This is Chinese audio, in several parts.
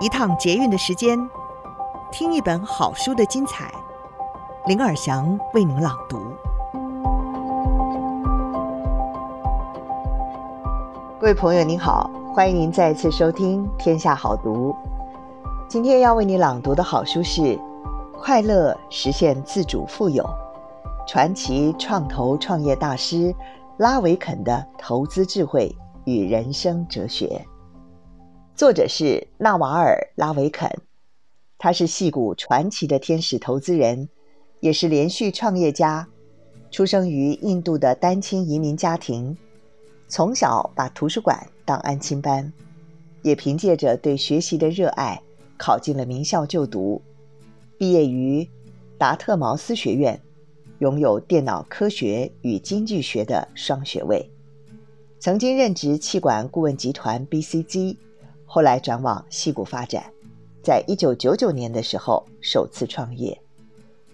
一趟捷运的时间，听一本好书的精彩。林尔祥为您朗读。各位朋友您好，欢迎您再次收听《天下好读》。今天要为你朗读的好书是《快乐实现自主富有》，传奇创投创业大师拉维肯的投资智慧与人生哲学。作者是纳瓦尔·拉维肯，他是戏骨传奇的天使投资人，也是连续创业家。出生于印度的单亲移民家庭，从小把图书馆当安亲班，也凭借着对学习的热爱，考进了名校就读。毕业于达特茅斯学院，拥有电脑科学与经济学的双学位，曾经任职气管顾问集团 BCG。后来转往矽谷发展，在一九九九年的时候首次创业，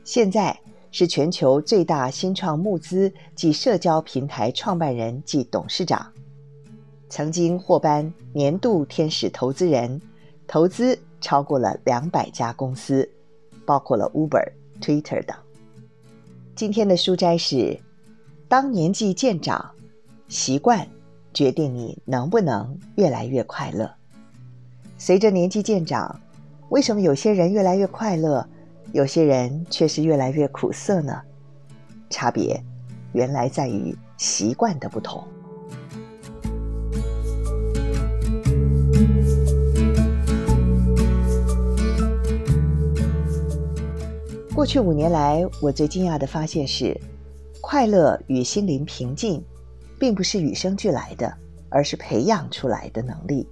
现在是全球最大新创募资及社交平台创办人及董事长，曾经获颁年度天使投资人，投资超过了两百家公司，包括了 Uber、Twitter 等。今天的书摘是：当年纪渐长，习惯决定你能不能越来越快乐。随着年纪渐长，为什么有些人越来越快乐，有些人却是越来越苦涩呢？差别原来在于习惯的不同。过去五年来，我最惊讶的发现是，快乐与心灵平静，并不是与生俱来的，而是培养出来的能力。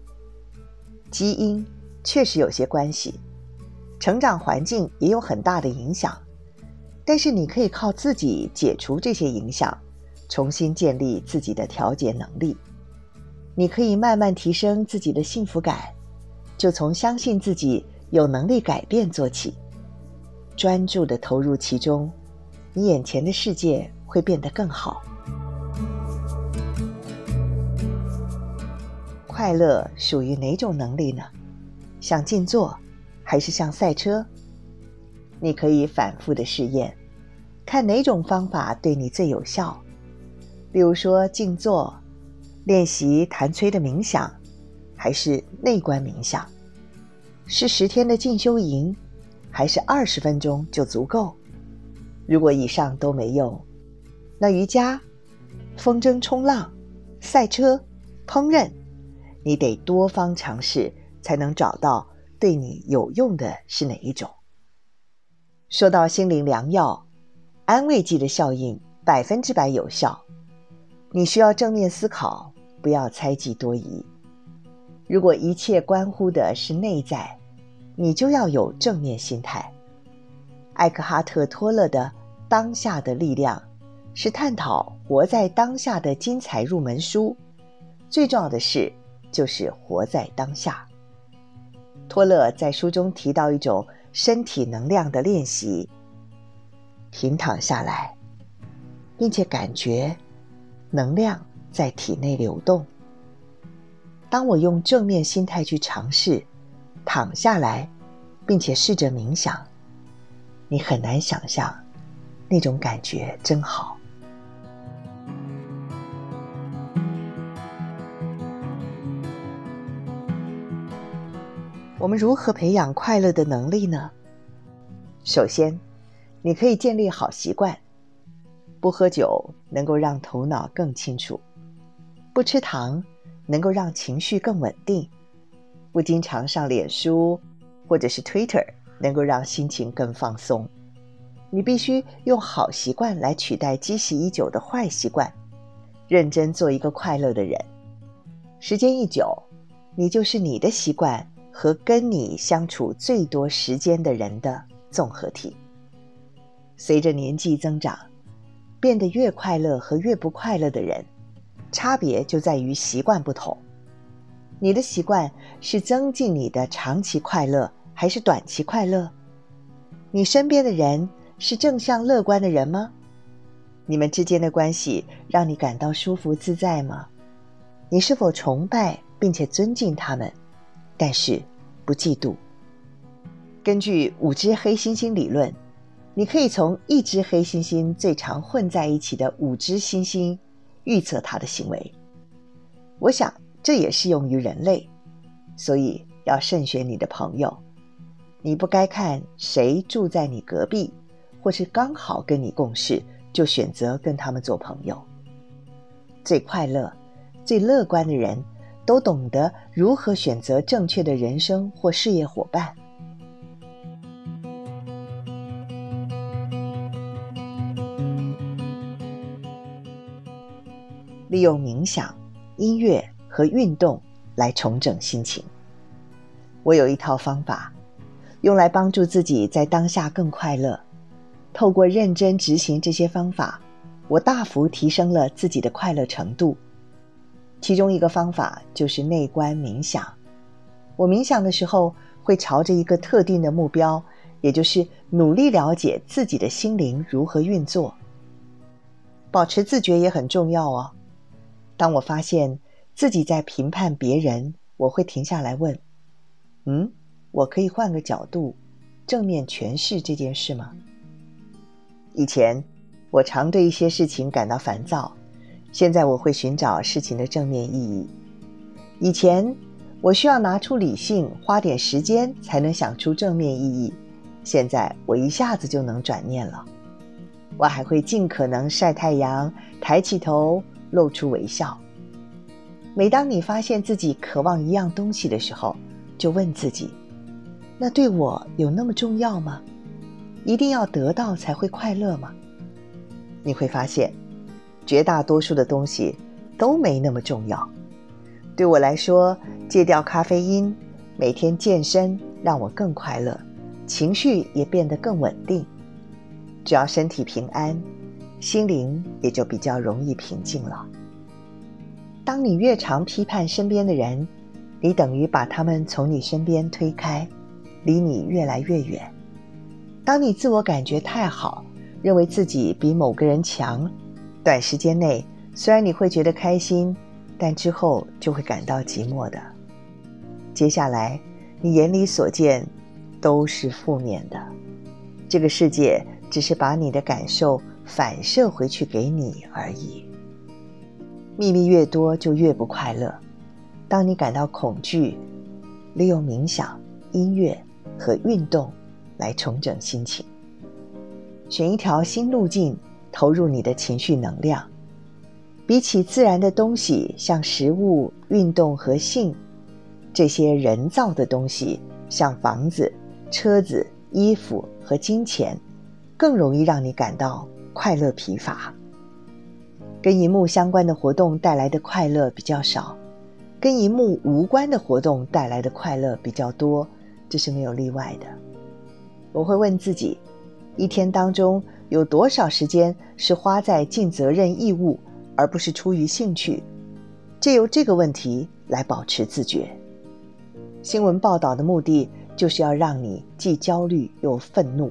基因确实有些关系，成长环境也有很大的影响，但是你可以靠自己解除这些影响，重新建立自己的调节能力。你可以慢慢提升自己的幸福感，就从相信自己有能力改变做起，专注地投入其中，你眼前的世界会变得更好。快乐属于哪种能力呢？像静坐，还是像赛车？你可以反复的试验，看哪种方法对你最有效。比如说静坐，练习谭崔的冥想，还是内观冥想？是十天的进修营，还是二十分钟就足够？如果以上都没用，那瑜伽、风筝冲浪、赛车、烹饪。你得多方尝试，才能找到对你有用的是哪一种。说到心灵良药，安慰剂的效应百分之百有效。你需要正面思考，不要猜忌多疑。如果一切关乎的是内在，你就要有正面心态。艾克哈特·托勒的《当下的力量》是探讨活在当下的精彩入门书。最重要的是，就是活在当下。托勒在书中提到一种身体能量的练习：平躺下来，并且感觉能量在体内流动。当我用正面心态去尝试躺下来，并且试着冥想，你很难想象那种感觉真好。我们如何培养快乐的能力呢？首先，你可以建立好习惯。不喝酒能够让头脑更清楚，不吃糖能够让情绪更稳定，不经常上脸书或者是 Twitter 能够让心情更放松。你必须用好习惯来取代积习已久的坏习惯，认真做一个快乐的人。时间一久，你就是你的习惯。和跟你相处最多时间的人的综合体。随着年纪增长，变得越快乐和越不快乐的人，差别就在于习惯不同。你的习惯是增进你的长期快乐，还是短期快乐？你身边的人是正向乐观的人吗？你们之间的关系让你感到舒服自在吗？你是否崇拜并且尊敬他们？但是，不嫉妒。根据五只黑猩猩理论，你可以从一只黑猩猩最常混在一起的五只猩猩预测它的行为。我想这也适用于人类，所以要慎选你的朋友。你不该看谁住在你隔壁，或是刚好跟你共事，就选择跟他们做朋友。最快乐、最乐观的人，都懂得如何选择正确的人生或事业伙伴。利用冥想、音乐和运动来重整心情。我有一套方法，用来帮助自己在当下更快乐。透过认真执行这些方法，我大幅提升了自己的快乐程度。其中一个方法就是内观冥想。我冥想的时候，会朝着一个特定的目标，也就是努力了解自己的心灵如何运作。保持自觉也很重要哦。当我发现自己在评判别人，我会停下来问：“嗯，我可以换个角度，正面诠释这件事吗？”以前我常对一些事情感到烦躁，现在我会寻找事情的正面意义。以前我需要拿出理性，花点时间才能想出正面意义，现在我一下子就能转念了。我还会尽可能晒太阳，抬起头。露出微笑。每当你发现自己渴望一样东西的时候，就问自己：那对我有那么重要吗？一定要得到才会快乐吗？你会发现，绝大多数的东西都没那么重要。对我来说，戒掉咖啡因，每天健身，让我更快乐，情绪也变得更稳定。只要身体平安。心灵也就比较容易平静了。当你越常批判身边的人，你等于把他们从你身边推开，离你越来越远。当你自我感觉太好，认为自己比某个人强，短时间内虽然你会觉得开心，但之后就会感到寂寞的。接下来，你眼里所见都是负面的。这个世界只是把你的感受。反射回去给你而已。秘密越多，就越不快乐。当你感到恐惧，利用冥想、音乐和运动来重整心情。选一条新路径，投入你的情绪能量。比起自然的东西，像食物、运动和性，这些人造的东西，像房子、车子、衣服和金钱，更容易让你感到。快乐疲乏，跟荧幕相关的活动带来的快乐比较少，跟荧幕无关的活动带来的快乐比较多，这是没有例外的。我会问自己，一天当中有多少时间是花在尽责任义务，而不是出于兴趣？借由这个问题来保持自觉。新闻报道的目的就是要让你既焦虑又愤怒，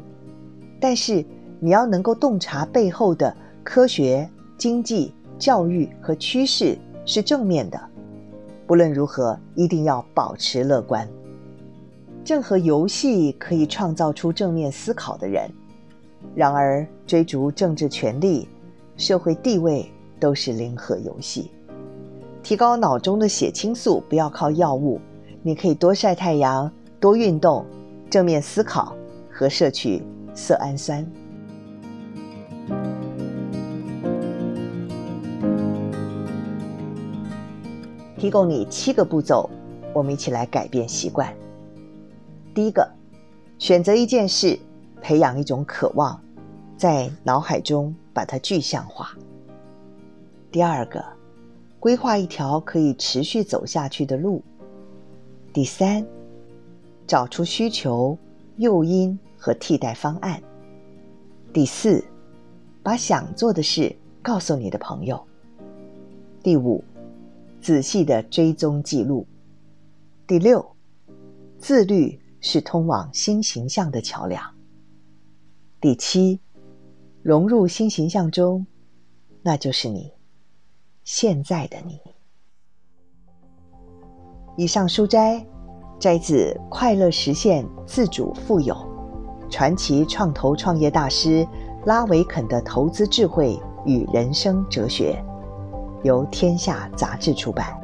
但是。你要能够洞察背后的科学、经济、教育和趋势是正面的。不论如何，一定要保持乐观。正和游戏可以创造出正面思考的人，然而追逐政治权力、社会地位都是零和游戏。提高脑中的血清素不要靠药物，你可以多晒太阳、多运动、正面思考和摄取色氨酸。提供你七个步骤，我们一起来改变习惯。第一个，选择一件事，培养一种渴望，在脑海中把它具象化。第二个，规划一条可以持续走下去的路。第三，找出需求、诱因和替代方案。第四，把想做的事告诉你的朋友。第五。仔细的追踪记录。第六，自律是通往新形象的桥梁。第七，融入新形象中，那就是你，现在的你。以上书斋摘自《快乐实现自主富有：传奇创投创业大师拉维肯的投资智慧与人生哲学》，由天下杂志出版。